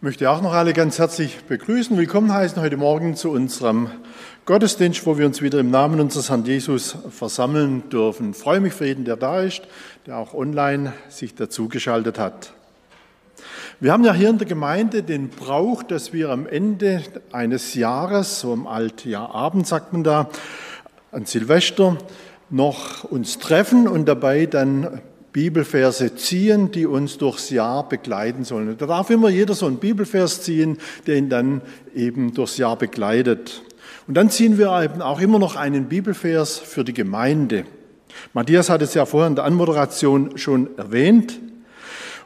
Möchte auch noch alle ganz herzlich begrüßen, willkommen heißen heute Morgen zu unserem Gottesdienst, wo wir uns wieder im Namen unseres Herrn Jesus versammeln dürfen. Ich freue mich für jeden, der da ist, der auch online sich dazugeschaltet hat. Wir haben ja hier in der Gemeinde den Brauch, dass wir am Ende eines Jahres, so am Altjahrabend sagt man da, an Silvester, noch uns treffen und dabei dann Bibelverse ziehen, die uns durchs Jahr begleiten sollen. Da darf immer jeder so einen Bibelvers ziehen, der ihn dann eben durchs Jahr begleitet. Und dann ziehen wir eben auch immer noch einen Bibelvers für die Gemeinde. Matthias hat es ja vorher in der Anmoderation schon erwähnt.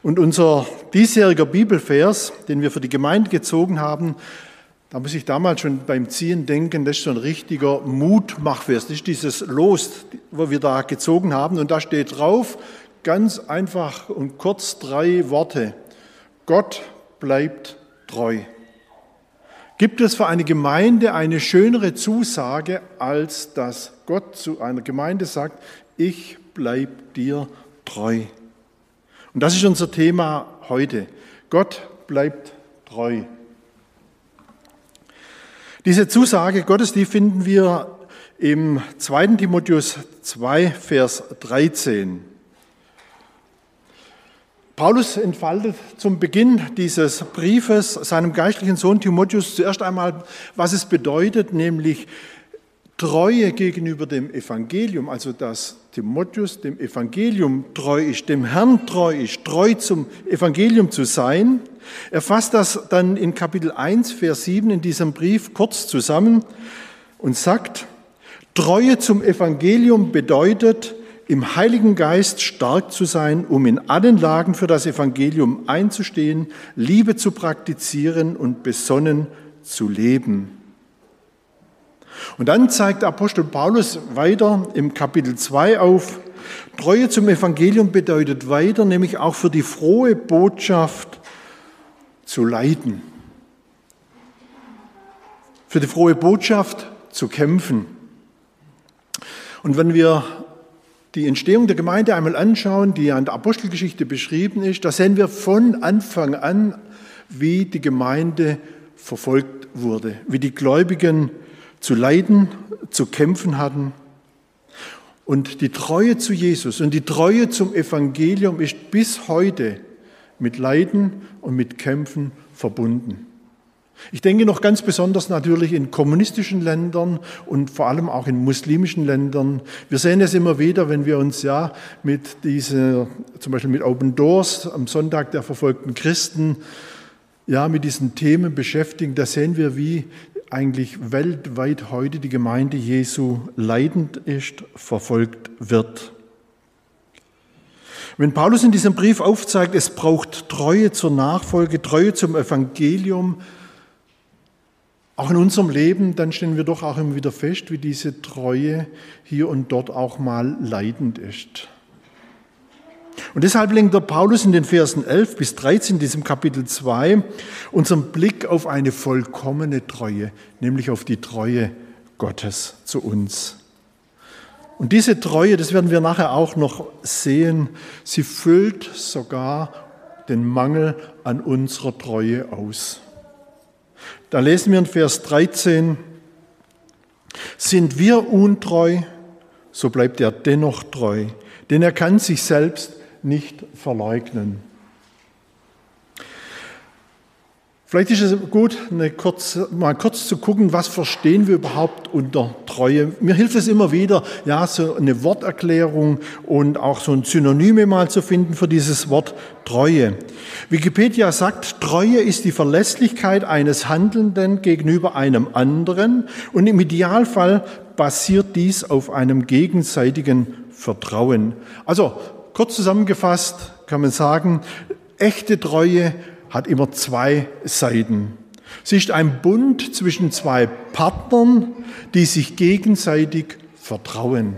Und unser diesjähriger Bibelvers, den wir für die Gemeinde gezogen haben, da muss ich damals schon beim Ziehen denken, das ist so ein richtiger Mutmachvers. Das ist dieses Los, wo wir da gezogen haben. Und da steht drauf, Ganz einfach und kurz drei Worte. Gott bleibt treu. Gibt es für eine Gemeinde eine schönere Zusage, als dass Gott zu einer Gemeinde sagt, ich bleib dir treu? Und das ist unser Thema heute. Gott bleibt treu. Diese Zusage Gottes, die finden wir im 2. Timotheus 2, Vers 13. Paulus entfaltet zum Beginn dieses Briefes seinem geistlichen Sohn Timotheus zuerst einmal, was es bedeutet, nämlich Treue gegenüber dem Evangelium, also dass Timotheus dem Evangelium treu ist, dem Herrn treu ist, treu zum Evangelium zu sein. Er fasst das dann in Kapitel 1, Vers 7 in diesem Brief kurz zusammen und sagt, Treue zum Evangelium bedeutet, im Heiligen Geist stark zu sein, um in allen Lagen für das Evangelium einzustehen, Liebe zu praktizieren und besonnen zu leben. Und dann zeigt Apostel Paulus weiter im Kapitel 2 auf, Treue zum Evangelium bedeutet weiter, nämlich auch für die frohe Botschaft zu leiden, für die frohe Botschaft zu kämpfen. Und wenn wir die Entstehung der Gemeinde einmal anschauen, die ja in der Apostelgeschichte beschrieben ist, da sehen wir von Anfang an, wie die Gemeinde verfolgt wurde, wie die Gläubigen zu leiden, zu kämpfen hatten. Und die Treue zu Jesus und die Treue zum Evangelium ist bis heute mit Leiden und mit Kämpfen verbunden. Ich denke noch ganz besonders natürlich in kommunistischen Ländern und vor allem auch in muslimischen Ländern. Wir sehen es immer wieder, wenn wir uns ja mit dieser, zum Beispiel mit Open Doors am Sonntag der verfolgten Christen, ja, mit diesen Themen beschäftigen. Da sehen wir, wie eigentlich weltweit heute die Gemeinde Jesu leidend ist, verfolgt wird. Wenn Paulus in diesem Brief aufzeigt, es braucht Treue zur Nachfolge, Treue zum Evangelium, auch in unserem Leben, dann stellen wir doch auch immer wieder fest, wie diese Treue hier und dort auch mal leidend ist. Und deshalb lenkt der Paulus in den Versen 11 bis 13 in diesem Kapitel 2 unseren Blick auf eine vollkommene Treue, nämlich auf die Treue Gottes zu uns. Und diese Treue, das werden wir nachher auch noch sehen, sie füllt sogar den Mangel an unserer Treue aus. Da lesen wir in Vers 13, sind wir untreu, so bleibt er dennoch treu, denn er kann sich selbst nicht verleugnen. Vielleicht ist es gut, kurz, mal kurz zu gucken, was verstehen wir überhaupt unter Treue. Mir hilft es immer wieder, ja, so eine Worterklärung und auch so ein Synonyme mal zu finden für dieses Wort Treue. Wikipedia sagt, Treue ist die Verlässlichkeit eines Handelnden gegenüber einem anderen und im Idealfall basiert dies auf einem gegenseitigen Vertrauen. Also kurz zusammengefasst kann man sagen, echte Treue hat immer zwei Seiten. Sie ist ein Bund zwischen zwei Partnern, die sich gegenseitig vertrauen.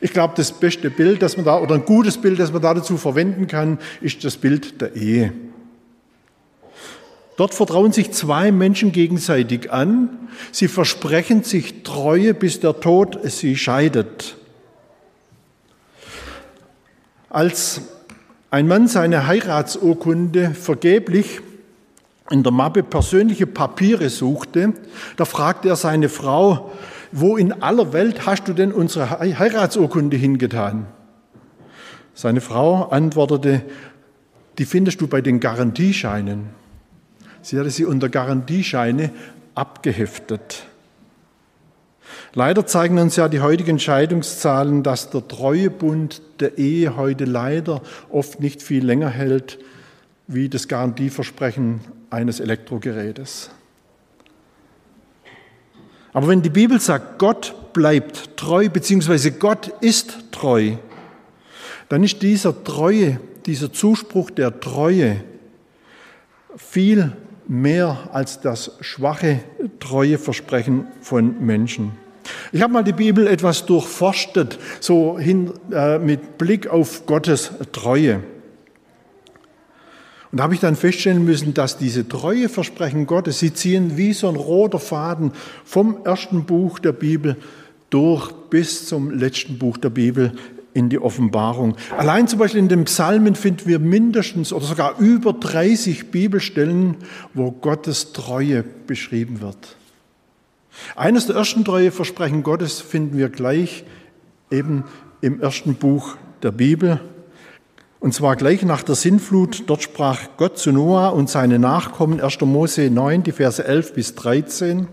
Ich glaube, das beste Bild, das man da, oder ein gutes Bild, das man da dazu verwenden kann, ist das Bild der Ehe. Dort vertrauen sich zwei Menschen gegenseitig an. Sie versprechen sich Treue, bis der Tod sie scheidet. Als ein Mann seine Heiratsurkunde vergeblich in der Mappe persönliche Papiere suchte, da fragte er seine Frau, wo in aller Welt hast du denn unsere Heiratsurkunde hingetan? Seine Frau antwortete, die findest du bei den Garantiescheinen. Sie hatte sie unter Garantiescheine abgeheftet. Leider zeigen uns ja die heutigen Scheidungszahlen, dass der Treuebund der Ehe heute leider oft nicht viel länger hält wie das Garantieversprechen eines Elektrogerätes. Aber wenn die Bibel sagt, Gott bleibt treu, beziehungsweise Gott ist treu, dann ist dieser Treue, dieser Zuspruch der Treue viel mehr als das schwache Treueversprechen von Menschen. Ich habe mal die Bibel etwas durchforstet, so hin äh, mit Blick auf Gottes Treue. Und da habe ich dann feststellen müssen, dass diese Treueversprechen Gottes, sie ziehen wie so ein roter Faden vom ersten Buch der Bibel durch bis zum letzten Buch der Bibel in die Offenbarung. Allein zum Beispiel in den Psalmen finden wir mindestens oder sogar über 30 Bibelstellen, wo Gottes Treue beschrieben wird. Eines der ersten Treueversprechen Gottes finden wir gleich eben im ersten Buch der Bibel. Und zwar gleich nach der Sintflut, dort sprach Gott zu Noah und seine Nachkommen, 1. Mose 9, die Verse 11 bis 13.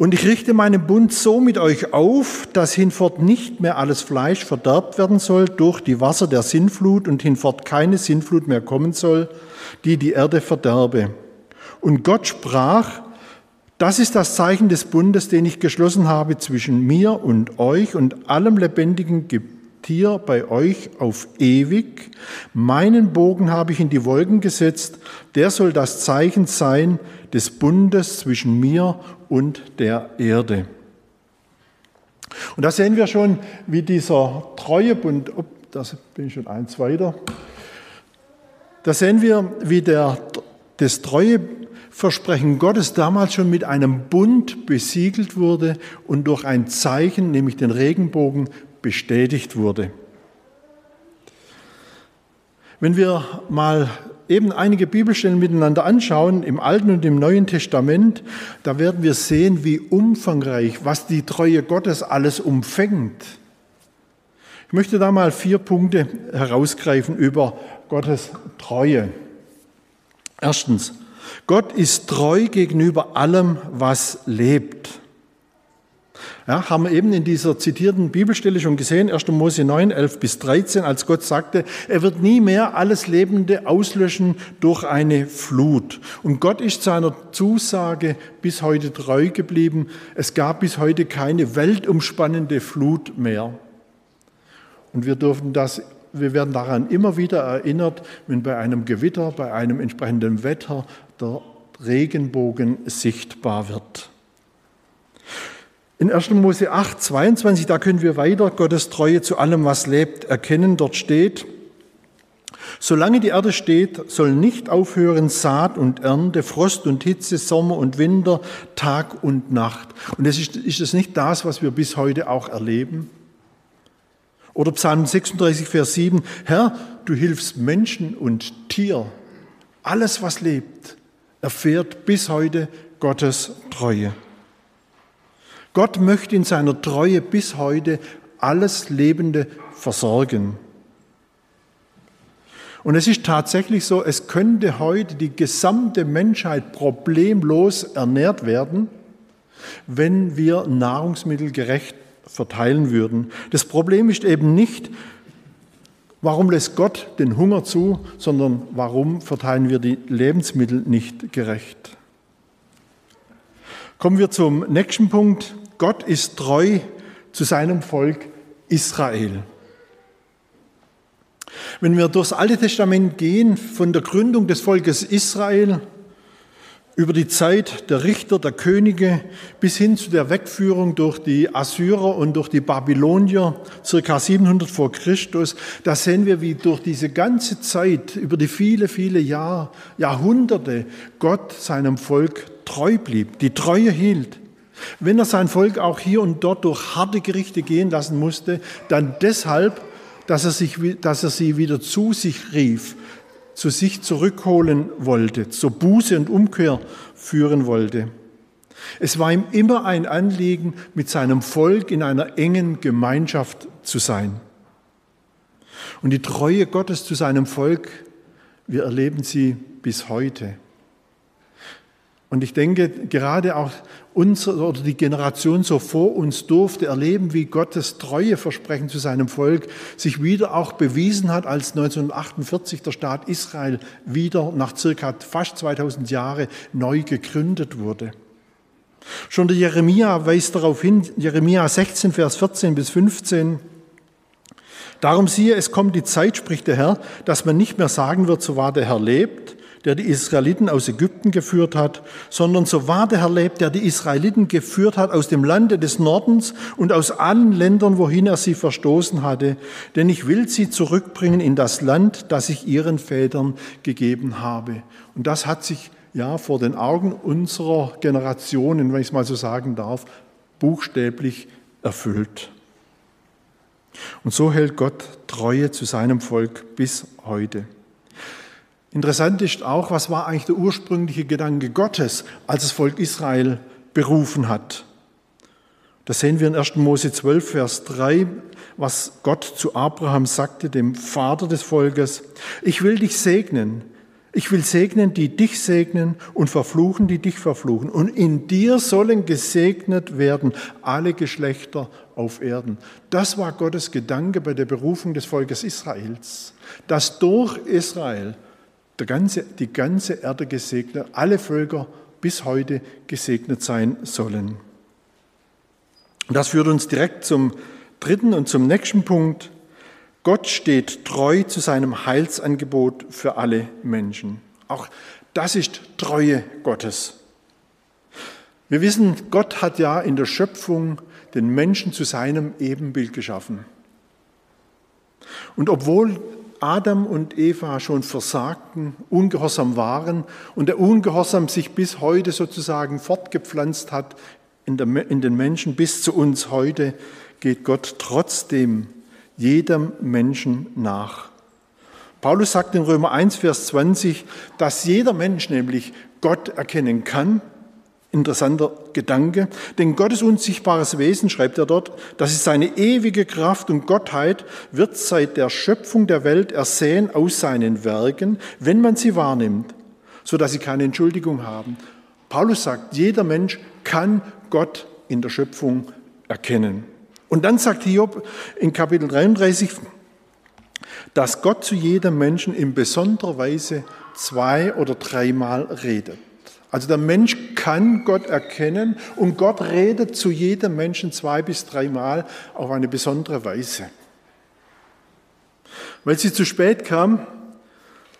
Und ich richte meinen Bund so mit euch auf, dass hinfort nicht mehr alles Fleisch verderbt werden soll durch die Wasser der Sintflut und hinfort keine Sintflut mehr kommen soll, die die Erde verderbe. Und Gott sprach, das ist das Zeichen des Bundes, den ich geschlossen habe zwischen mir und euch und allem lebendigen Tier bei euch auf ewig. Meinen Bogen habe ich in die Wolken gesetzt. Der soll das Zeichen sein des Bundes zwischen mir und der Erde. Und da sehen wir schon, wie dieser Treuebund, oh, das bin ich schon eins weiter, da sehen wir, wie der, das Treueversprechen Gottes damals schon mit einem Bund besiegelt wurde und durch ein Zeichen, nämlich den Regenbogen, bestätigt wurde. Wenn wir mal eben einige Bibelstellen miteinander anschauen, im Alten und im Neuen Testament, da werden wir sehen, wie umfangreich, was die Treue Gottes alles umfängt. Ich möchte da mal vier Punkte herausgreifen über Gottes Treue. Erstens, Gott ist treu gegenüber allem, was lebt. Ja, haben wir eben in dieser zitierten Bibelstelle schon gesehen, 1. Mose 9, 11 bis 13, als Gott sagte, er wird nie mehr alles Lebende auslöschen durch eine Flut. Und Gott ist seiner Zusage bis heute treu geblieben. Es gab bis heute keine weltumspannende Flut mehr. Und wir dürfen das wir werden daran immer wieder erinnert, wenn bei einem Gewitter, bei einem entsprechenden Wetter der Regenbogen sichtbar wird. In 1. Mose 8, 22, da können wir weiter Gottes Treue zu allem, was lebt, erkennen. Dort steht, Solange die Erde steht, soll nicht aufhören Saat und Ernte, Frost und Hitze, Sommer und Winter, Tag und Nacht. Und das ist, ist das nicht das, was wir bis heute auch erleben? Oder Psalm 36, Vers 7, Herr, du hilfst Menschen und Tier. Alles, was lebt, erfährt bis heute Gottes Treue. Gott möchte in seiner Treue bis heute alles Lebende versorgen. Und es ist tatsächlich so, es könnte heute die gesamte Menschheit problemlos ernährt werden, wenn wir Nahrungsmittel gerecht verteilen würden. Das Problem ist eben nicht, warum lässt Gott den Hunger zu, sondern warum verteilen wir die Lebensmittel nicht gerecht. Kommen wir zum nächsten Punkt. Gott ist treu zu seinem Volk Israel. Wenn wir durchs Alte Testament gehen, von der Gründung des Volkes Israel über die Zeit der Richter, der Könige bis hin zu der Wegführung durch die Assyrer und durch die Babylonier, circa 700 vor Christus, da sehen wir, wie durch diese ganze Zeit, über die viele, viele Jahr, Jahrhunderte, Gott seinem Volk treu blieb, die Treue hielt. Wenn er sein Volk auch hier und dort durch harte Gerichte gehen lassen musste, dann deshalb, dass er, sich, dass er sie wieder zu sich rief, zu sich zurückholen wollte, zur Buße und Umkehr führen wollte. Es war ihm immer ein Anliegen, mit seinem Volk in einer engen Gemeinschaft zu sein. Und die Treue Gottes zu seinem Volk, wir erleben sie bis heute. Und ich denke, gerade auch unsere oder die Generation so vor uns durfte erleben, wie Gottes Treueversprechen zu seinem Volk sich wieder auch bewiesen hat, als 1948 der Staat Israel wieder nach circa fast 2000 Jahren neu gegründet wurde. Schon der Jeremia weist darauf hin, Jeremia 16, Vers 14 bis 15. Darum siehe, es kommt die Zeit, spricht der Herr, dass man nicht mehr sagen wird, so wahr der Herr lebt, der die Israeliten aus Ägypten geführt hat, sondern so wahr der Herr lebt, der die Israeliten geführt hat aus dem Lande des Nordens und aus allen Ländern, wohin er sie verstoßen hatte. Denn ich will sie zurückbringen in das Land, das ich ihren Vätern gegeben habe. Und das hat sich ja vor den Augen unserer Generationen, wenn ich es mal so sagen darf, buchstäblich erfüllt. Und so hält Gott Treue zu seinem Volk bis heute. Interessant ist auch, was war eigentlich der ursprüngliche Gedanke Gottes, als das Volk Israel berufen hat. Das sehen wir in 1. Mose 12, Vers 3, was Gott zu Abraham sagte, dem Vater des Volkes. Ich will dich segnen ich will segnen, die dich segnen und verfluchen, die dich verfluchen. Und in dir sollen gesegnet werden alle Geschlechter auf Erden. Das war Gottes Gedanke bei der Berufung des Volkes Israels, dass durch Israel ganze, die ganze Erde gesegnet, alle Völker bis heute gesegnet sein sollen. Das führt uns direkt zum dritten und zum nächsten Punkt. Gott steht treu zu seinem Heilsangebot für alle Menschen. Auch das ist Treue Gottes. Wir wissen, Gott hat ja in der Schöpfung den Menschen zu seinem Ebenbild geschaffen. Und obwohl Adam und Eva schon versagten, ungehorsam waren und der Ungehorsam sich bis heute sozusagen fortgepflanzt hat in, den Menschen bis zu uns heute, geht Gott trotzdem jedem Menschen nach. Paulus sagt in Römer 1, Vers 20, dass jeder Mensch nämlich Gott erkennen kann. Interessanter Gedanke. Denn Gottes unsichtbares Wesen, schreibt er dort, das ist seine ewige Kraft und Gottheit, wird seit der Schöpfung der Welt ersehen aus seinen Werken, wenn man sie wahrnimmt, sodass sie keine Entschuldigung haben. Paulus sagt, jeder Mensch kann Gott in der Schöpfung erkennen. Und dann sagt Hiob in Kapitel 33, dass Gott zu jedem Menschen in besonderer Weise zwei oder dreimal redet. Also der Mensch kann Gott erkennen und Gott redet zu jedem Menschen zwei bis dreimal auf eine besondere Weise. Weil sie zu spät kam,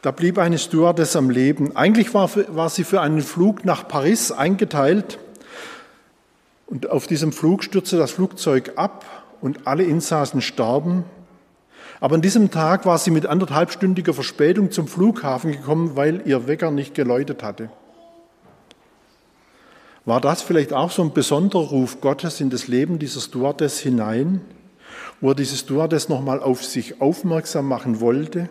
da blieb eine Stewardess am Leben. Eigentlich war, war sie für einen Flug nach Paris eingeteilt und auf diesem Flug stürzte das Flugzeug ab und alle Insassen starben. Aber an diesem Tag war sie mit anderthalbstündiger Verspätung zum Flughafen gekommen, weil ihr Wecker nicht geläutet hatte. War das vielleicht auch so ein besonderer Ruf Gottes in das Leben dieser Stewardess hinein, wo er diese Stewardess nochmal auf sich aufmerksam machen wollte?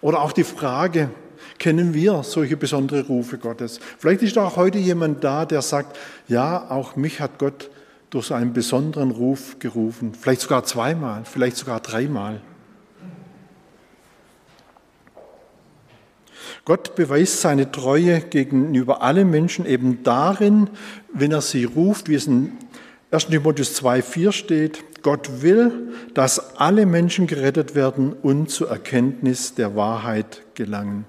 Oder auch die Frage, kennen wir solche besondere Rufe Gottes. Vielleicht ist auch heute jemand da, der sagt, ja, auch mich hat Gott durch einen besonderen Ruf gerufen. Vielleicht sogar zweimal, vielleicht sogar dreimal. Gott beweist seine Treue gegenüber allen Menschen eben darin, wenn er sie ruft, wie es in 1. Timotheus 2,4 steht, Gott will, dass alle Menschen gerettet werden und zur Erkenntnis der Wahrheit gelangen.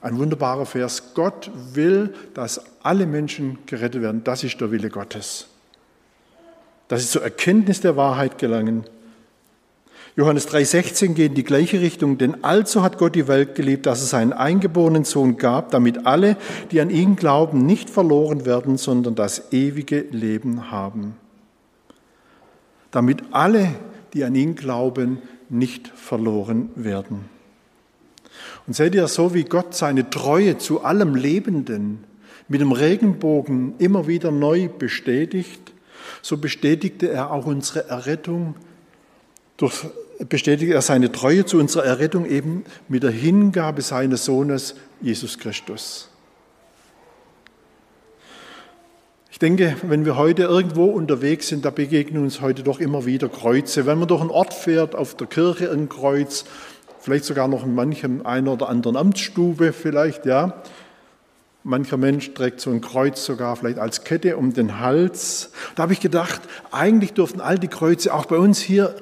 Ein wunderbarer Vers. Gott will, dass alle Menschen gerettet werden. Das ist der Wille Gottes. Dass sie zur Erkenntnis der Wahrheit gelangen. Johannes 3,16 geht in die gleiche Richtung, denn also hat Gott die Welt geliebt, dass es seinen eingeborenen Sohn gab, damit alle, die an ihn glauben, nicht verloren werden, sondern das ewige Leben haben. Damit alle, die an ihn glauben, nicht verloren werden. Und seht ihr, so wie Gott seine Treue zu allem Lebenden mit dem Regenbogen immer wieder neu bestätigt, so bestätigte er auch unsere Errettung durch bestätigt er seine Treue zu unserer Errettung eben mit der Hingabe seines Sohnes Jesus Christus. Ich denke, wenn wir heute irgendwo unterwegs sind, da begegnen uns heute doch immer wieder Kreuze. Wenn man durch einen Ort fährt, auf der Kirche ein Kreuz, vielleicht sogar noch in manchem einer oder anderen Amtsstube vielleicht, ja. Mancher Mensch trägt so ein Kreuz sogar vielleicht als Kette um den Hals. Da habe ich gedacht, eigentlich dürften all die Kreuze auch bei uns hier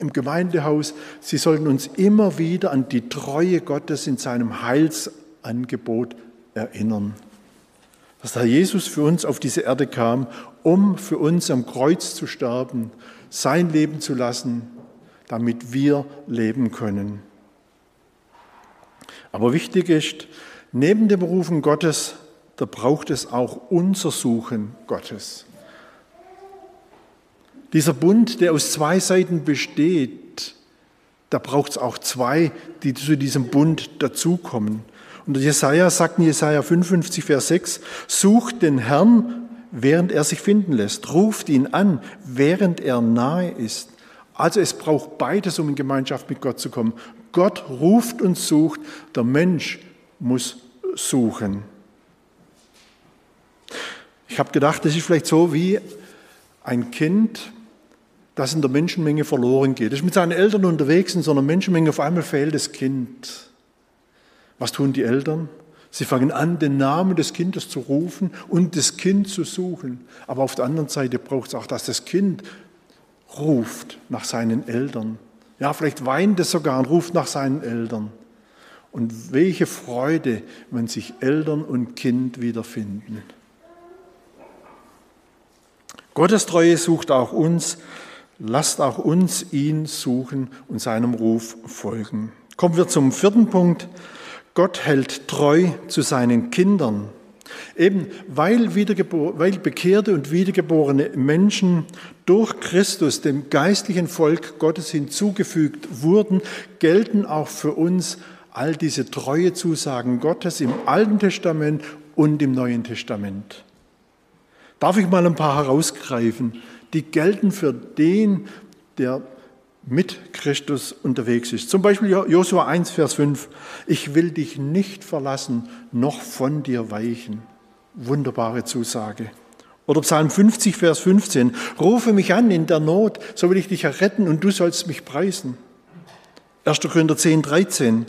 im Gemeindehaus, sie sollten uns immer wieder an die Treue Gottes in seinem Heilsangebot erinnern dass der Jesus für uns auf diese Erde kam, um für uns am Kreuz zu sterben, sein Leben zu lassen, damit wir leben können. Aber wichtig ist, neben dem Berufen Gottes, da braucht es auch unser Suchen Gottes. Dieser Bund, der aus zwei Seiten besteht, da braucht es auch zwei, die zu diesem Bund dazukommen. Und Jesaja sagt in Jesaja 55, Vers 6, sucht den Herrn, während er sich finden lässt. Ruft ihn an, während er nahe ist. Also es braucht beides, um in Gemeinschaft mit Gott zu kommen. Gott ruft und sucht, der Mensch muss suchen. Ich habe gedacht, das ist vielleicht so wie ein Kind, das in der Menschenmenge verloren geht. Ist mit seinen Eltern unterwegs in so einer Menschenmenge, auf einmal fehlt das Kind. Was tun die Eltern? Sie fangen an, den Namen des Kindes zu rufen und das Kind zu suchen. Aber auf der anderen Seite braucht es auch, dass das Kind ruft nach seinen Eltern. Ja, vielleicht weint es sogar und ruft nach seinen Eltern. Und welche Freude, wenn sich Eltern und Kind wiederfinden. Gottes Treue sucht auch uns. Lasst auch uns ihn suchen und seinem Ruf folgen. Kommen wir zum vierten Punkt. Gott hält treu zu seinen Kindern. Eben weil, weil bekehrte und wiedergeborene Menschen durch Christus dem geistlichen Volk Gottes hinzugefügt wurden, gelten auch für uns all diese treue Zusagen Gottes im Alten Testament und im Neuen Testament. Darf ich mal ein paar herausgreifen? Die gelten für den, der mit Christus unterwegs ist. Zum Beispiel Josua 1, Vers 5. Ich will dich nicht verlassen, noch von dir weichen. Wunderbare Zusage. Oder Psalm 50, Vers 15. Rufe mich an in der Not, so will ich dich erretten und du sollst mich preisen. 1. Korinther 10, 13.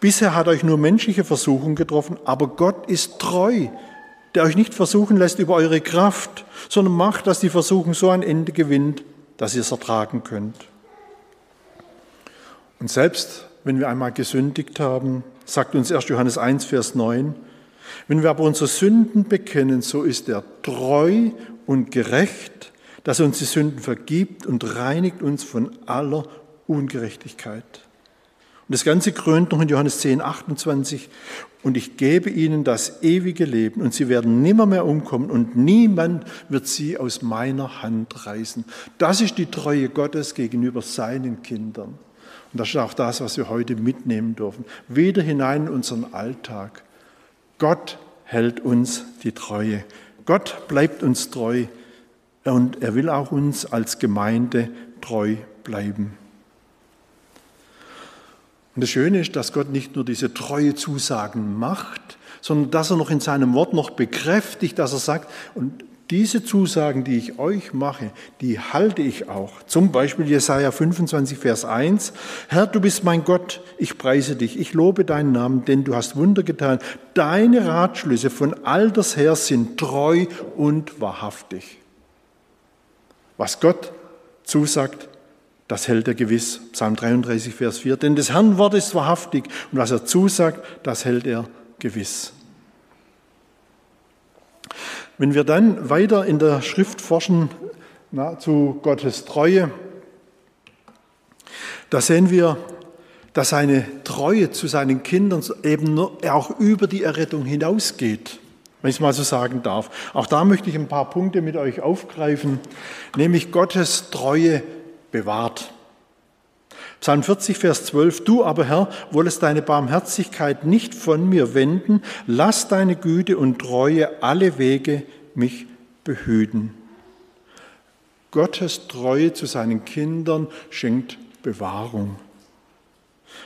Bisher hat euch nur menschliche Versuchung getroffen, aber Gott ist treu, der euch nicht versuchen lässt über eure Kraft, sondern macht, dass die Versuchung so ein Ende gewinnt, dass ihr es ertragen könnt. Und selbst wenn wir einmal gesündigt haben, sagt uns 1. Johannes 1, Vers 9, wenn wir aber unsere Sünden bekennen, so ist er treu und gerecht, dass er uns die Sünden vergibt und reinigt uns von aller Ungerechtigkeit. Und das Ganze krönt noch in Johannes 10, 28. Und ich gebe ihnen das ewige Leben und sie werden nimmermehr umkommen und niemand wird sie aus meiner Hand reißen. Das ist die Treue Gottes gegenüber seinen Kindern. Und das ist auch das, was wir heute mitnehmen dürfen. Wieder hinein in unseren Alltag. Gott hält uns die Treue. Gott bleibt uns treu und er will auch uns als Gemeinde treu bleiben. Und das Schöne ist, dass Gott nicht nur diese treue Zusagen macht, sondern dass er noch in seinem Wort noch bekräftigt, dass er sagt, und diese Zusagen, die ich euch mache, die halte ich auch. Zum Beispiel Jesaja 25, Vers 1. Herr, du bist mein Gott, ich preise dich, ich lobe deinen Namen, denn du hast Wunder getan. Deine Ratschlüsse von alters her sind treu und wahrhaftig. Was Gott zusagt, das hält er gewiss. Psalm 33, Vers 4. Denn des Herrn Wort ist wahrhaftig und was er zusagt, das hält er gewiss. Wenn wir dann weiter in der Schrift forschen na, zu Gottes Treue, da sehen wir, dass seine Treue zu seinen Kindern eben auch über die Errettung hinausgeht, wenn ich es mal so sagen darf. Auch da möchte ich ein paar Punkte mit euch aufgreifen, nämlich Gottes Treue bewahrt. Psalm 40, Vers 12, du aber Herr, wollest deine Barmherzigkeit nicht von mir wenden, lass deine Güte und Treue alle Wege mich behüten. Gottes Treue zu seinen Kindern schenkt Bewahrung.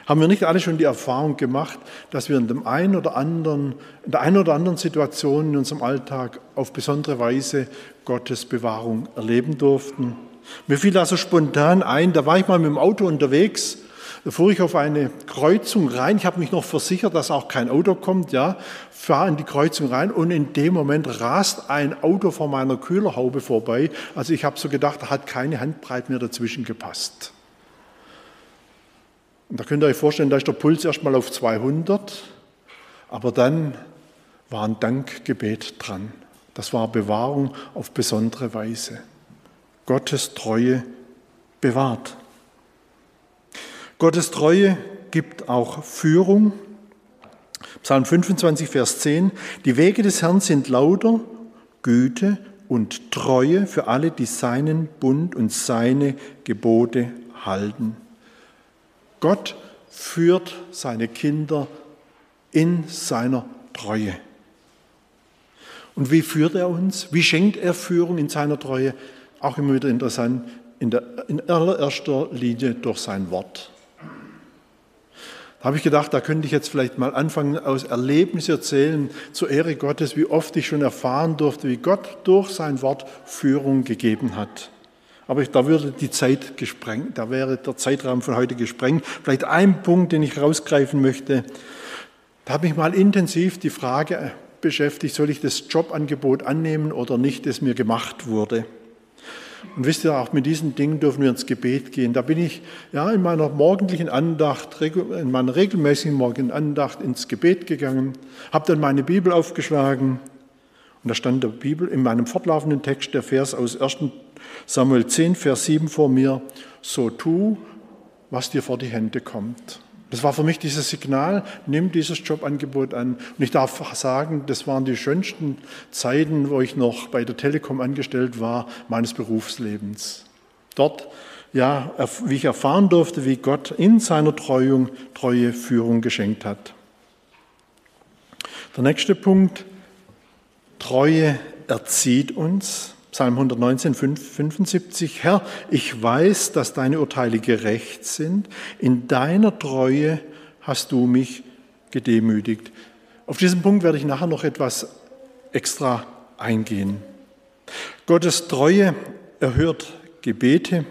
Haben wir nicht alle schon die Erfahrung gemacht, dass wir in, dem einen oder anderen, in der einen oder anderen Situation in unserem Alltag auf besondere Weise Gottes Bewahrung erleben durften? Mir fiel also spontan ein, da war ich mal mit dem Auto unterwegs, da fuhr ich auf eine Kreuzung rein. Ich habe mich noch versichert, dass auch kein Auto kommt, ja, fahre in die Kreuzung rein und in dem Moment rast ein Auto vor meiner Kühlerhaube vorbei. Also ich habe so gedacht, da hat keine Handbreit mehr dazwischen gepasst. Und da könnt ihr euch vorstellen, da ist der Puls erstmal auf 200, aber dann war ein Dankgebet dran. Das war Bewahrung auf besondere Weise. Gottes Treue bewahrt. Gottes Treue gibt auch Führung. Psalm 25, Vers 10. Die Wege des Herrn sind lauter, Güte und Treue für alle, die seinen Bund und seine Gebote halten. Gott führt seine Kinder in seiner Treue. Und wie führt er uns? Wie schenkt er Führung in seiner Treue? Auch immer wieder interessant, in, der, in allererster Linie durch sein Wort. Da habe ich gedacht, da könnte ich jetzt vielleicht mal anfangen, aus Erlebnissen erzählen, zur Ehre Gottes, wie oft ich schon erfahren durfte, wie Gott durch sein Wort Führung gegeben hat. Aber da würde die Zeit gesprengt, da wäre der Zeitraum von heute gesprengt. Vielleicht ein Punkt, den ich rausgreifen möchte. Da habe ich mal intensiv die Frage beschäftigt, soll ich das Jobangebot annehmen oder nicht, das mir gemacht wurde. Und wisst ihr, auch mit diesen Dingen dürfen wir ins Gebet gehen. Da bin ich ja in meiner morgendlichen Andacht, in meiner regelmäßigen morgendlichen Andacht ins Gebet gegangen, habe dann meine Bibel aufgeschlagen und da stand der Bibel in meinem fortlaufenden Text der Vers aus 1. Samuel 10, Vers 7 vor mir, so tu, was dir vor die Hände kommt. Das war für mich dieses Signal, nimm dieses Jobangebot an. Und ich darf sagen, das waren die schönsten Zeiten, wo ich noch bei der Telekom angestellt war, meines Berufslebens. Dort, ja, wie ich erfahren durfte, wie Gott in seiner Treuung treue Führung geschenkt hat. Der nächste Punkt, Treue erzieht uns. Psalm 119, 75. Herr, ich weiß, dass deine Urteile gerecht sind. In deiner Treue hast du mich gedemütigt. Auf diesen Punkt werde ich nachher noch etwas extra eingehen. Gottes Treue erhört Gebete.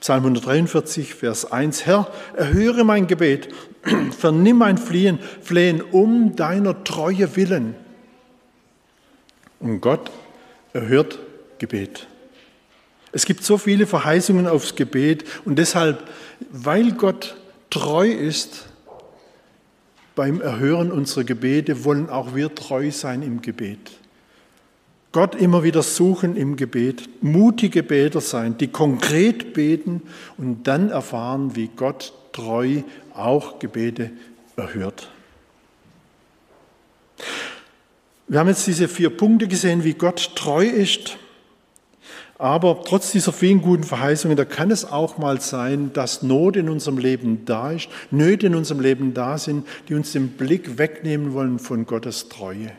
Psalm 143, Vers 1. Herr, erhöre mein Gebet, vernimm mein Fliehen, Flehen um deiner Treue willen. Und Gott erhört Gebet. Es gibt so viele Verheißungen aufs Gebet und deshalb, weil Gott treu ist beim Erhören unserer Gebete, wollen auch wir treu sein im Gebet. Gott immer wieder suchen im Gebet, mutige Beter sein, die konkret beten und dann erfahren, wie Gott treu auch Gebete erhört. Wir haben jetzt diese vier Punkte gesehen, wie Gott treu ist. Aber trotz dieser vielen guten Verheißungen, da kann es auch mal sein, dass Not in unserem Leben da ist, Nöte in unserem Leben da sind, die uns den Blick wegnehmen wollen von Gottes Treue.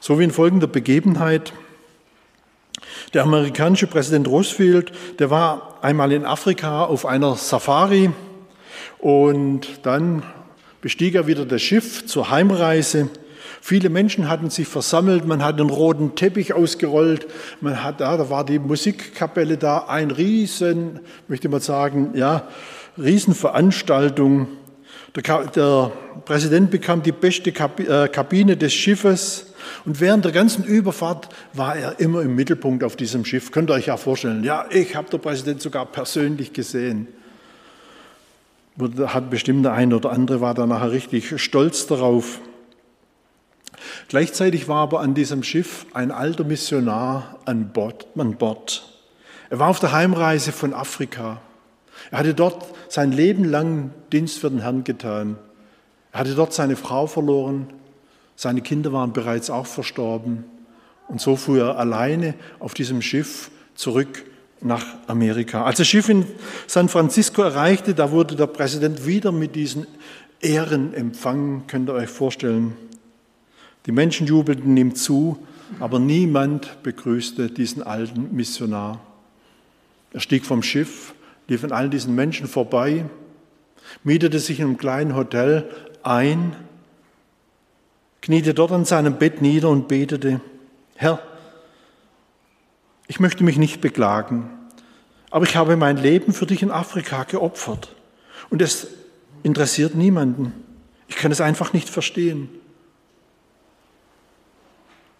So wie in folgender Begebenheit. Der amerikanische Präsident Roosevelt, der war einmal in Afrika auf einer Safari und dann bestieg er wieder das Schiff zur Heimreise. Viele Menschen hatten sich versammelt, man hat einen roten Teppich ausgerollt, man hat da, da war die Musikkapelle da, ein Riesen, möchte man sagen, ja, Riesenveranstaltung. Der, der Präsident bekam die beste äh, Kabine des Schiffes und während der ganzen Überfahrt war er immer im Mittelpunkt auf diesem Schiff. Könnt ihr euch ja vorstellen. Ja, ich habe der Präsident sogar persönlich gesehen. Hat bestimmt der eine oder andere war da nachher richtig stolz darauf. Gleichzeitig war aber an diesem Schiff ein alter Missionar an Bord, an Bord. Er war auf der Heimreise von Afrika. Er hatte dort sein Leben lang Dienst für den Herrn getan. Er hatte dort seine Frau verloren. Seine Kinder waren bereits auch verstorben. Und so fuhr er alleine auf diesem Schiff zurück nach Amerika. Als das Schiff in San Francisco erreichte, da wurde der Präsident wieder mit diesen Ehren empfangen, könnt ihr euch vorstellen. Die Menschen jubelten ihm zu, aber niemand begrüßte diesen alten Missionar. Er stieg vom Schiff, lief an all diesen Menschen vorbei, mietete sich in einem kleinen Hotel ein, kniete dort an seinem Bett nieder und betete, Herr, ich möchte mich nicht beklagen, aber ich habe mein Leben für dich in Afrika geopfert und es interessiert niemanden. Ich kann es einfach nicht verstehen.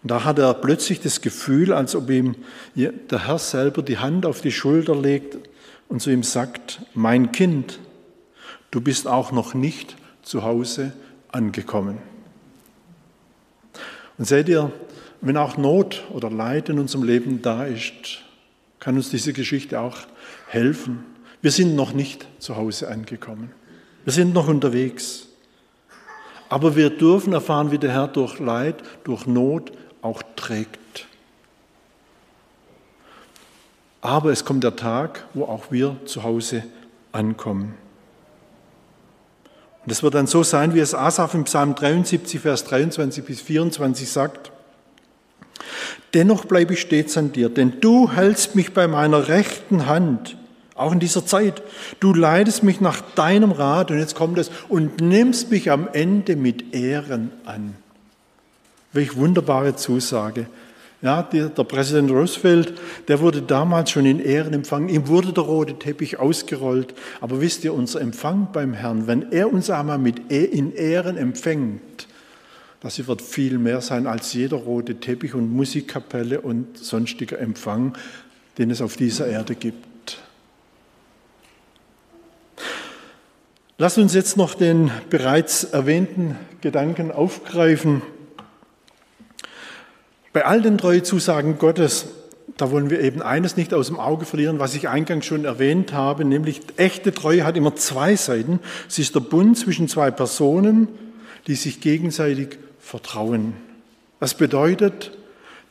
Und da hat er plötzlich das Gefühl, als ob ihm der Herr selber die Hand auf die Schulter legt und zu ihm sagt, mein Kind, du bist auch noch nicht zu Hause angekommen. Und seht ihr, wenn auch Not oder Leid in unserem Leben da ist, kann uns diese Geschichte auch helfen. Wir sind noch nicht zu Hause angekommen. Wir sind noch unterwegs. Aber wir dürfen erfahren, wie der Herr durch Leid, durch Not auch trägt. Aber es kommt der Tag, wo auch wir zu Hause ankommen. Und es wird dann so sein, wie es Asaf im Psalm 73, Vers 23 bis 24 sagt. Dennoch bleibe ich stets an dir, denn du hältst mich bei meiner rechten Hand, auch in dieser Zeit. Du leitest mich nach deinem Rat, und jetzt kommt es, und nimmst mich am Ende mit Ehren an. Welch wunderbare Zusage. Ja, der, Präsident Roosevelt, der wurde damals schon in Ehren empfangen. Ihm wurde der rote Teppich ausgerollt. Aber wisst ihr, unser Empfang beim Herrn, wenn er uns einmal mit e, in Ehren empfängt, das wird viel mehr sein als jeder rote Teppich und Musikkapelle und sonstiger Empfang, den es auf dieser Erde gibt. Lass uns jetzt noch den bereits erwähnten Gedanken aufgreifen. Bei all den Treuezusagen Gottes, da wollen wir eben eines nicht aus dem Auge verlieren, was ich eingangs schon erwähnt habe, nämlich echte Treue hat immer zwei Seiten. Sie ist der Bund zwischen zwei Personen, die sich gegenseitig vertrauen. Das bedeutet,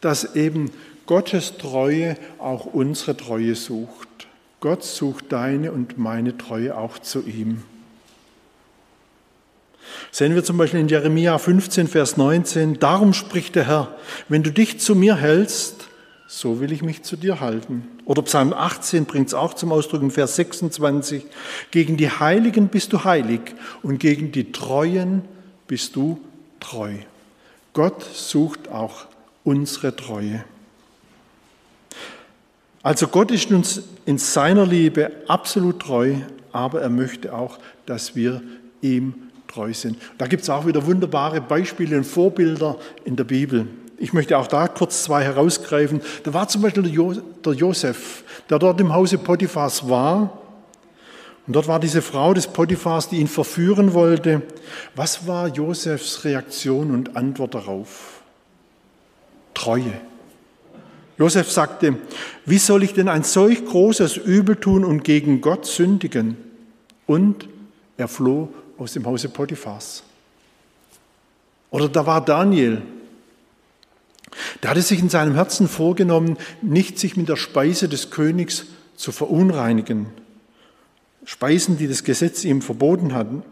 dass eben Gottes Treue auch unsere Treue sucht. Gott sucht deine und meine Treue auch zu ihm. Sehen wir zum Beispiel in Jeremia 15, Vers 19, darum spricht der Herr, wenn du dich zu mir hältst, so will ich mich zu dir halten. Oder Psalm 18 bringt es auch zum Ausdruck in Vers 26, gegen die Heiligen bist du heilig und gegen die Treuen bist du treu. Gott sucht auch unsere Treue. Also Gott ist uns in seiner Liebe absolut treu, aber er möchte auch, dass wir ihm treu sind. Da gibt es auch wieder wunderbare Beispiele und Vorbilder in der Bibel. Ich möchte auch da kurz zwei herausgreifen. Da war zum Beispiel der Josef, der dort im Hause Potiphas war. Und dort war diese Frau des Potiphas, die ihn verführen wollte. Was war Josefs Reaktion und Antwort darauf? Treue. Josef sagte, wie soll ich denn ein solch großes Übel tun und gegen Gott sündigen? Und er floh aus dem Hause Potiphas. Oder da war Daniel. Der hatte sich in seinem Herzen vorgenommen, nicht sich mit der Speise des Königs zu verunreinigen. Speisen, die das Gesetz ihm verboten hatten.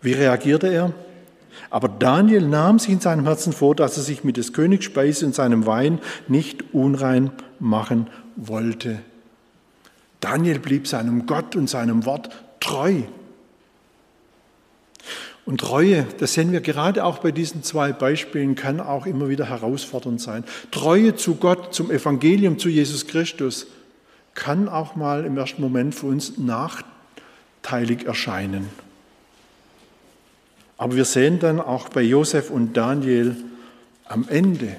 Wie reagierte er? Aber Daniel nahm sich in seinem Herzen vor, dass er sich mit des Königs Speise und seinem Wein nicht unrein machen wollte. Daniel blieb seinem Gott und seinem Wort treu. Und Treue, das sehen wir gerade auch bei diesen zwei Beispielen, kann auch immer wieder herausfordernd sein. Treue zu Gott, zum Evangelium, zu Jesus Christus, kann auch mal im ersten Moment für uns nachteilig erscheinen. Aber wir sehen dann auch bei Josef und Daniel, am Ende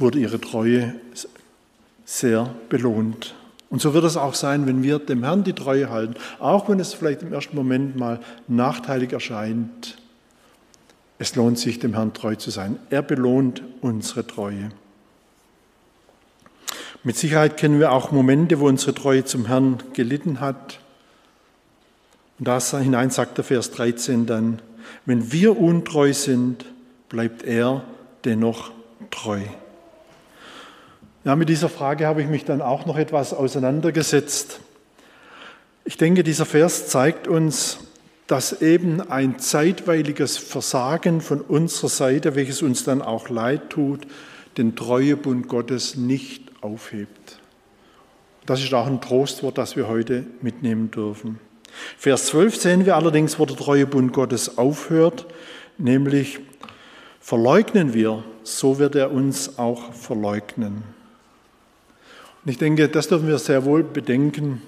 wurde ihre Treue sehr belohnt. Und so wird es auch sein, wenn wir dem Herrn die Treue halten, auch wenn es vielleicht im ersten Moment mal nachteilig erscheint. Es lohnt sich, dem Herrn treu zu sein. Er belohnt unsere Treue. Mit Sicherheit kennen wir auch Momente, wo unsere Treue zum Herrn gelitten hat. Und da hinein sagt der Vers 13 dann, wenn wir untreu sind, bleibt er dennoch treu. Ja, mit dieser Frage habe ich mich dann auch noch etwas auseinandergesetzt. Ich denke, dieser Vers zeigt uns, dass eben ein zeitweiliges Versagen von unserer Seite, welches uns dann auch leid tut, den Treuebund Gottes nicht aufhebt. Das ist auch ein Trostwort, das wir heute mitnehmen dürfen. Vers 12 sehen wir allerdings, wo der treue Bund Gottes aufhört, nämlich verleugnen wir, so wird er uns auch verleugnen. Und ich denke, das dürfen wir sehr wohl bedenken.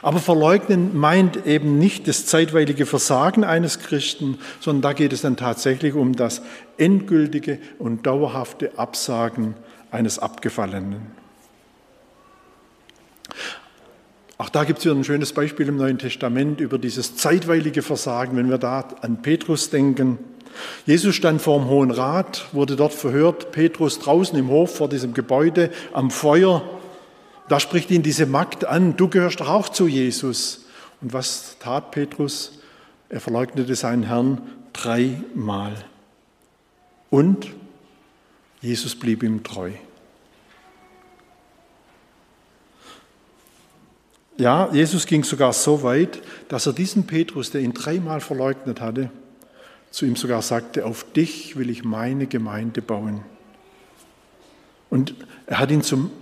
Aber verleugnen meint eben nicht das zeitweilige Versagen eines Christen, sondern da geht es dann tatsächlich um das endgültige und dauerhafte Absagen eines Abgefallenen. Auch da gibt es wieder ein schönes Beispiel im Neuen Testament über dieses zeitweilige Versagen, wenn wir da an Petrus denken. Jesus stand vor dem Hohen Rat, wurde dort verhört, Petrus draußen im Hof vor diesem Gebäude am Feuer. Da spricht ihn diese Magd an, du gehörst doch auch zu Jesus. Und was tat Petrus? Er verleugnete seinen Herrn dreimal. Und Jesus blieb ihm treu. Ja, Jesus ging sogar so weit, dass er diesen Petrus, der ihn dreimal verleugnet hatte, zu ihm sogar sagte, auf dich will ich meine Gemeinde bauen. Und er hat ihn zum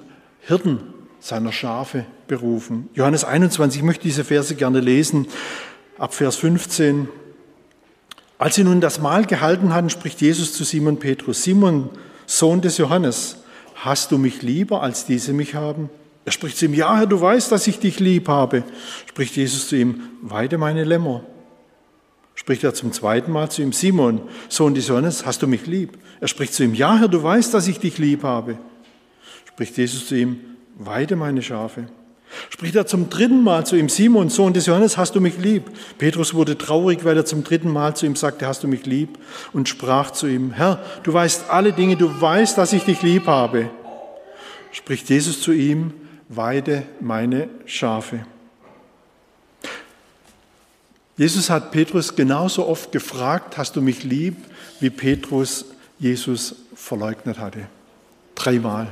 Hirten seiner Schafe berufen. Johannes 21, ich möchte diese Verse gerne lesen, ab Vers 15. Als sie nun das Mahl gehalten hatten, spricht Jesus zu Simon Petrus, Simon, Sohn des Johannes, hast du mich lieber, als diese mich haben? Er spricht zu ihm, ja Herr, du weißt, dass ich dich lieb habe. Spricht Jesus zu ihm, weide meine Lämmer. Spricht er zum zweiten Mal zu ihm, Simon, Sohn des Johannes, hast du mich lieb? Er spricht zu ihm, ja Herr, du weißt, dass ich dich lieb habe. Spricht Jesus zu ihm, weide meine Schafe. Spricht er zum dritten Mal zu ihm, Simon, Sohn des Johannes, hast du mich lieb? Petrus wurde traurig, weil er zum dritten Mal zu ihm sagte, hast du mich lieb? Und sprach zu ihm, Herr, du weißt alle Dinge, du weißt, dass ich dich lieb habe. Spricht Jesus zu ihm, weide meine Schafe. Jesus hat Petrus genauso oft gefragt, hast du mich lieb, wie Petrus Jesus verleugnet hatte. Dreimal.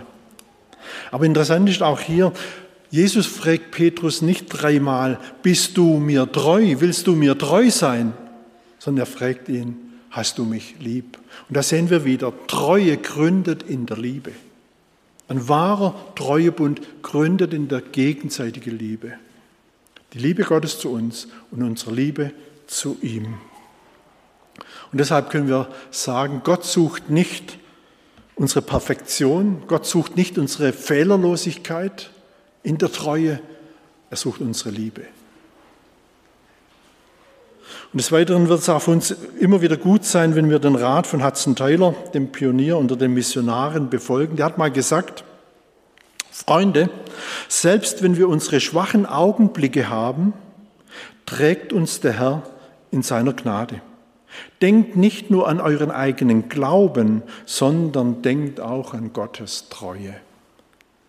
Aber interessant ist auch hier, Jesus fragt Petrus nicht dreimal, bist du mir treu, willst du mir treu sein, sondern er fragt ihn, hast du mich lieb? Und da sehen wir wieder, Treue gründet in der Liebe. Ein wahrer Treuebund gründet in der gegenseitigen Liebe. Die Liebe Gottes zu uns und unsere Liebe zu ihm. Und deshalb können wir sagen, Gott sucht nicht unsere Perfektion, Gott sucht nicht unsere Fehlerlosigkeit in der Treue, er sucht unsere Liebe. Und des Weiteren wird es auch für uns immer wieder gut sein, wenn wir den Rat von Hudson Taylor, dem Pionier unter den Missionaren, befolgen. Der hat mal gesagt, Freunde, selbst wenn wir unsere schwachen Augenblicke haben, trägt uns der Herr in seiner Gnade. Denkt nicht nur an euren eigenen Glauben, sondern denkt auch an Gottes Treue.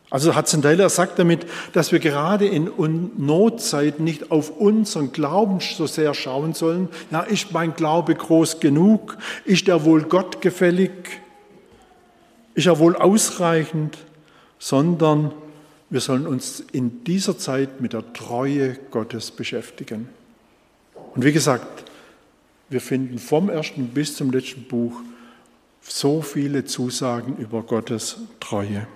Also Hudson Taylor sagt damit, dass wir gerade in Notzeiten nicht auf unseren Glauben so sehr schauen sollen. Ja, ist mein Glaube groß genug? Ist er wohl Gott gefällig? Ist er wohl ausreichend? Sondern wir sollen uns in dieser Zeit mit der Treue Gottes beschäftigen. Und wie gesagt, wir finden vom ersten bis zum letzten Buch so viele Zusagen über Gottes Treue.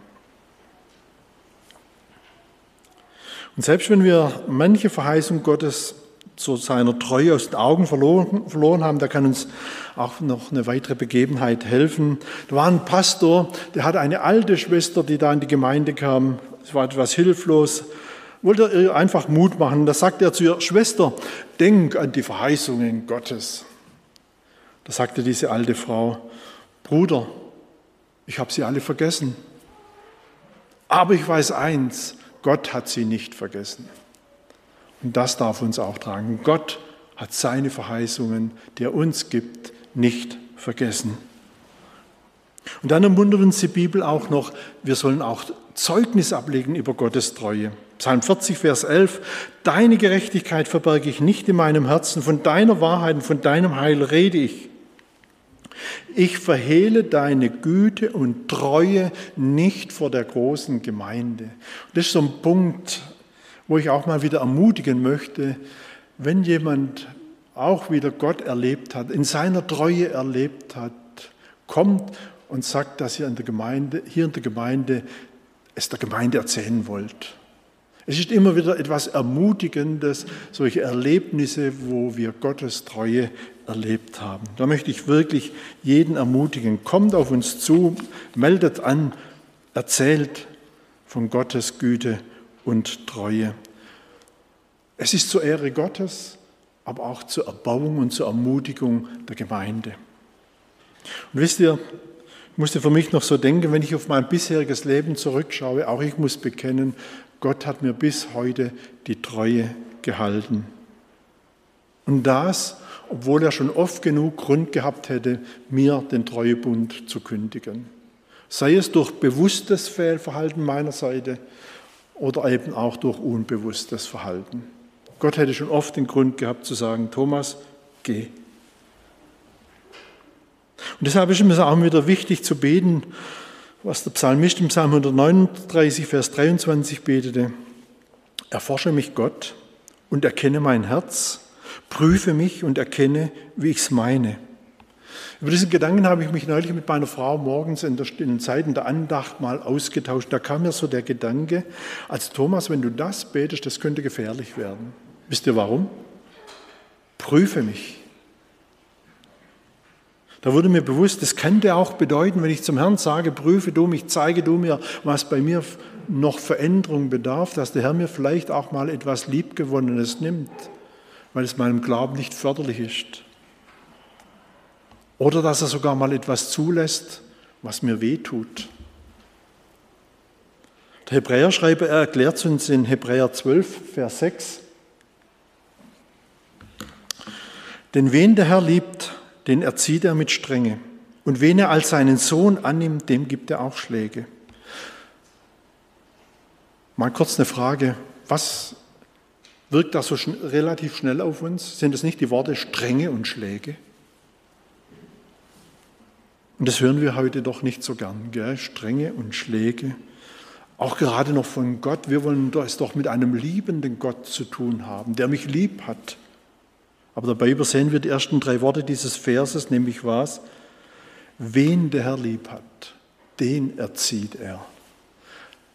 Und selbst wenn wir manche Verheißung Gottes zu seiner Treue aus den Augen verloren, verloren haben, da kann uns auch noch eine weitere Begebenheit helfen. Da war ein Pastor, der hatte eine alte Schwester, die da in die Gemeinde kam. Sie war etwas hilflos, wollte ihr einfach Mut machen. Da sagte er zu ihr, Schwester, denk an die Verheißungen Gottes. Da sagte diese alte Frau, Bruder, ich habe sie alle vergessen. Aber ich weiß eins, Gott hat sie nicht vergessen. Und das darf uns auch tragen. Gott hat seine Verheißungen, die er uns gibt, nicht vergessen. Und dann ermuntert uns die Bibel auch noch, wir sollen auch Zeugnis ablegen über Gottes Treue. Psalm 40, Vers 11, Deine Gerechtigkeit verberge ich nicht in meinem Herzen, von deiner Wahrheit und von deinem Heil rede ich. Ich verhehle deine Güte und Treue nicht vor der großen Gemeinde. Das ist so ein Punkt, wo ich auch mal wieder ermutigen möchte, wenn jemand auch wieder Gott erlebt hat, in seiner Treue erlebt hat, kommt und sagt, dass ihr in der Gemeinde, hier in der Gemeinde es der Gemeinde erzählen wollt. Es ist immer wieder etwas Ermutigendes, solche Erlebnisse, wo wir Gottes Treue erlebt haben. Da möchte ich wirklich jeden ermutigen. Kommt auf uns zu, meldet an, erzählt von Gottes Güte und Treue. Es ist zur Ehre Gottes, aber auch zur Erbauung und zur Ermutigung der Gemeinde. Und wisst ihr, ich musste für mich noch so denken, wenn ich auf mein bisheriges Leben zurückschaue, auch ich muss bekennen, Gott hat mir bis heute die Treue gehalten. Und das, obwohl er schon oft genug Grund gehabt hätte, mir den Treuebund zu kündigen. Sei es durch bewusstes Fehlverhalten meiner Seite oder eben auch durch unbewusstes Verhalten. Gott hätte schon oft den Grund gehabt zu sagen, Thomas, geh. Und deshalb ist es auch wieder wichtig zu beten, was der Psalmist im Psalm 139, Vers 23 betete. Erforsche mich Gott und erkenne mein Herz, prüfe mich und erkenne, wie ich es meine. Über diesen Gedanken habe ich mich neulich mit meiner Frau morgens in, der, in den Zeiten der Andacht mal ausgetauscht. Da kam mir so der Gedanke, als Thomas, wenn du das betest, das könnte gefährlich werden. Wisst ihr warum? Prüfe mich. Da wurde mir bewusst, das könnte auch bedeuten, wenn ich zum Herrn sage, prüfe du mich, zeige du mir, was bei mir noch Veränderung bedarf, dass der Herr mir vielleicht auch mal etwas Liebgewonnenes nimmt, weil es meinem Glauben nicht förderlich ist. Oder dass er sogar mal etwas zulässt, was mir weh tut. Der Hebräerschreiber erklärt uns in Hebräer 12, Vers 6, denn wen der Herr liebt, den erzieht er mit Strenge. Und wen er als seinen Sohn annimmt, dem gibt er auch Schläge. Mal kurz eine Frage. Was wirkt da so schn relativ schnell auf uns? Sind es nicht die Worte Strenge und Schläge? Und das hören wir heute doch nicht so gern, gell? Strenge und Schläge. Auch gerade noch von Gott. Wir wollen es doch mit einem liebenden Gott zu tun haben, der mich lieb hat, aber dabei übersehen wir die ersten drei Worte dieses Verses, nämlich was? Wen der Herr lieb hat, den erzieht er.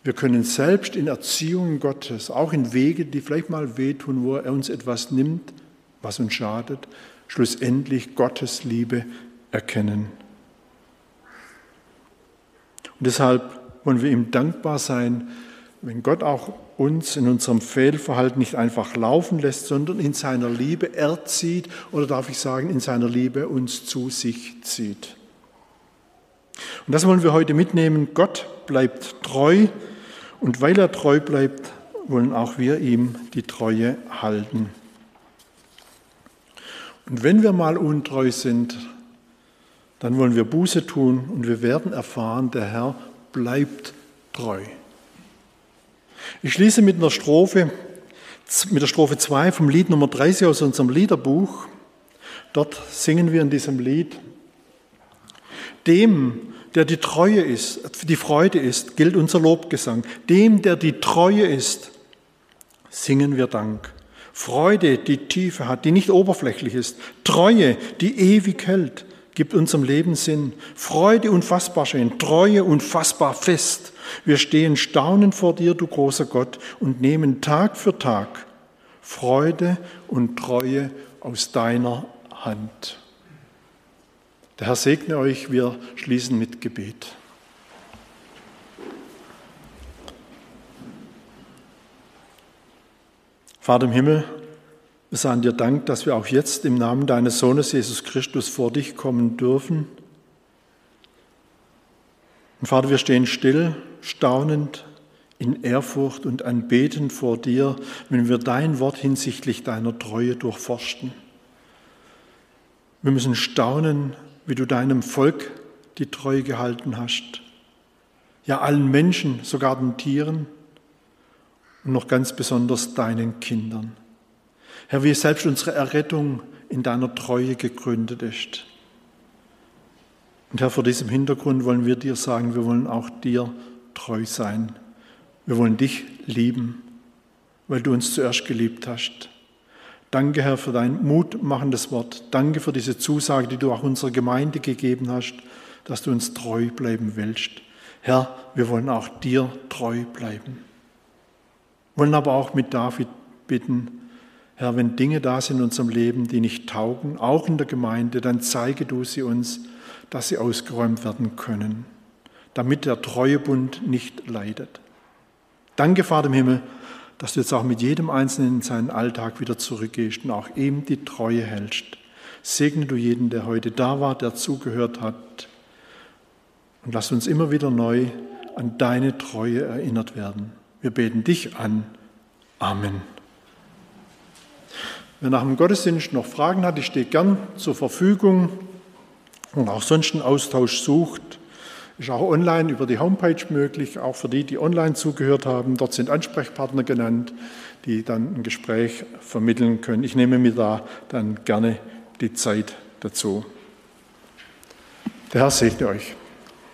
Wir können selbst in Erziehung Gottes, auch in Wege, die vielleicht mal wehtun, wo er uns etwas nimmt, was uns schadet, schlussendlich Gottes Liebe erkennen. Und deshalb wollen wir ihm dankbar sein, wenn Gott auch uns in unserem Fehlverhalten nicht einfach laufen lässt, sondern in seiner Liebe erzieht oder darf ich sagen, in seiner Liebe uns zu sich zieht. Und das wollen wir heute mitnehmen. Gott bleibt treu und weil er treu bleibt, wollen auch wir ihm die Treue halten. Und wenn wir mal untreu sind, dann wollen wir Buße tun und wir werden erfahren, der Herr bleibt treu. Ich schließe mit einer Strophe, mit der Strophe 2 vom Lied Nummer 30 aus unserem Liederbuch. Dort singen wir in diesem Lied, dem, der die Treue ist, die Freude ist, gilt unser Lobgesang. Dem, der die Treue ist, singen wir Dank. Freude, die Tiefe hat, die nicht oberflächlich ist. Treue, die ewig hält, gibt unserem Leben Sinn. Freude unfassbar schön, Treue unfassbar fest. Wir stehen staunend vor dir, du großer Gott, und nehmen Tag für Tag Freude und Treue aus deiner Hand. Der Herr segne euch, wir schließen mit Gebet. Vater im Himmel, wir sagen dir Dank, dass wir auch jetzt im Namen deines Sohnes Jesus Christus vor dich kommen dürfen. Und Vater, wir stehen still staunend in Ehrfurcht und anbetend vor dir, wenn wir dein Wort hinsichtlich deiner Treue durchforsten. Wir müssen staunen, wie du deinem Volk die Treue gehalten hast. Ja, allen Menschen, sogar den Tieren und noch ganz besonders deinen Kindern. Herr, wie selbst unsere Errettung in deiner Treue gegründet ist. Und Herr, vor diesem Hintergrund wollen wir dir sagen, wir wollen auch dir treu sein. Wir wollen dich lieben, weil du uns zuerst geliebt hast. Danke, Herr, für dein mutmachendes Wort. Danke für diese Zusage, die du auch unserer Gemeinde gegeben hast, dass du uns treu bleiben willst. Herr, wir wollen auch dir treu bleiben. wollen aber auch mit David bitten, Herr, wenn Dinge da sind in unserem Leben, die nicht taugen, auch in der Gemeinde, dann zeige du sie uns, dass sie ausgeräumt werden können, damit der Treuebund nicht leidet. Danke, Vater im Himmel, dass du jetzt auch mit jedem Einzelnen in seinen Alltag wieder zurückgehst und auch ihm die Treue hältst. Segne du jeden, der heute da war, der zugehört hat. Und lass uns immer wieder neu an deine Treue erinnert werden. Wir beten dich an. Amen. Wer nach dem Gottesdienst noch Fragen hat, ich stehe gern zur Verfügung und auch sonst einen Austausch sucht. Ist auch online über die Homepage möglich, auch für die, die online zugehört haben. Dort sind Ansprechpartner genannt, die dann ein Gespräch vermitteln können. Ich nehme mir da dann gerne die Zeit dazu. Der Herr segne euch.